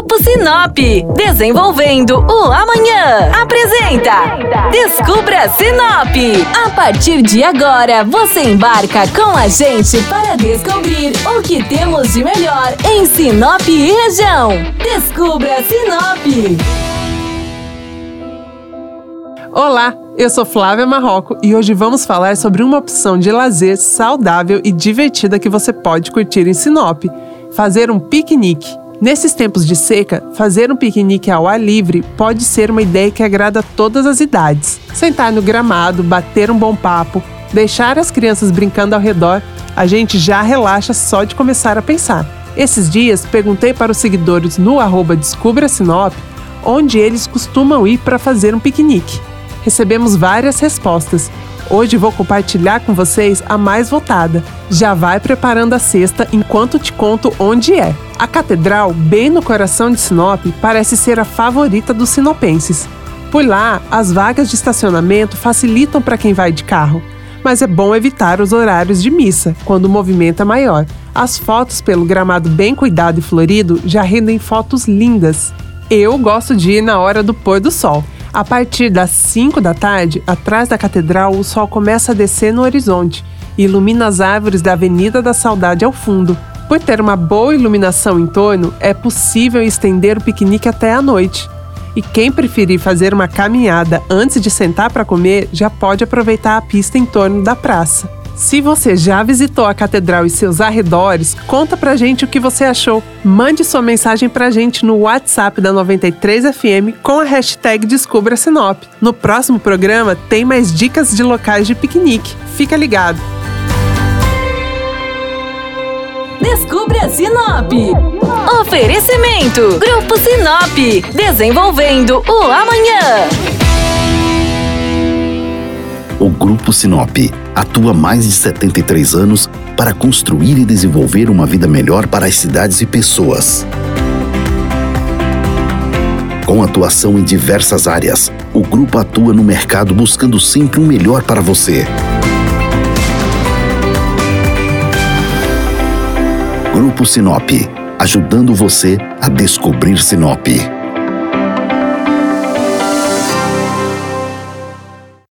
Grupo Sinop, desenvolvendo o amanhã. Apresenta Descubra Sinop. A partir de agora, você embarca com a gente para descobrir o que temos de melhor em Sinop e região. Descubra Sinop. Olá, eu sou Flávia Marroco e hoje vamos falar sobre uma opção de lazer saudável e divertida que você pode curtir em Sinop: fazer um piquenique. Nesses tempos de seca, fazer um piquenique ao ar livre pode ser uma ideia que agrada todas as idades. Sentar no gramado, bater um bom papo, deixar as crianças brincando ao redor, a gente já relaxa só de começar a pensar. Esses dias perguntei para os seguidores no arroba Descubra Sinop onde eles costumam ir para fazer um piquenique. Recebemos várias respostas Hoje vou compartilhar com vocês a mais votada. Já vai preparando a cesta enquanto te conto onde é. A catedral, bem no coração de Sinop, parece ser a favorita dos sinopenses. Por lá, as vagas de estacionamento facilitam para quem vai de carro, mas é bom evitar os horários de missa, quando o movimento é maior. As fotos pelo gramado bem cuidado e florido já rendem fotos lindas. Eu gosto de ir na hora do pôr do sol. A partir das 5 da tarde, atrás da catedral, o sol começa a descer no horizonte e ilumina as árvores da Avenida da Saudade ao fundo. Por ter uma boa iluminação em torno, é possível estender o piquenique até a noite. E quem preferir fazer uma caminhada antes de sentar para comer, já pode aproveitar a pista em torno da praça. Se você já visitou a catedral e seus arredores, conta pra gente o que você achou. Mande sua mensagem pra gente no WhatsApp da 93FM com a hashtag Descubra Sinop. No próximo programa tem mais dicas de locais de piquenique. Fica ligado! Descubra Sinop. Oferecimento: Grupo Sinop. Desenvolvendo o amanhã. O Grupo Sinop atua há mais de 73 anos para construir e desenvolver uma vida melhor para as cidades e pessoas. Com atuação em diversas áreas, o grupo atua no mercado buscando sempre o melhor para você. Grupo Sinop, ajudando você a descobrir Sinop.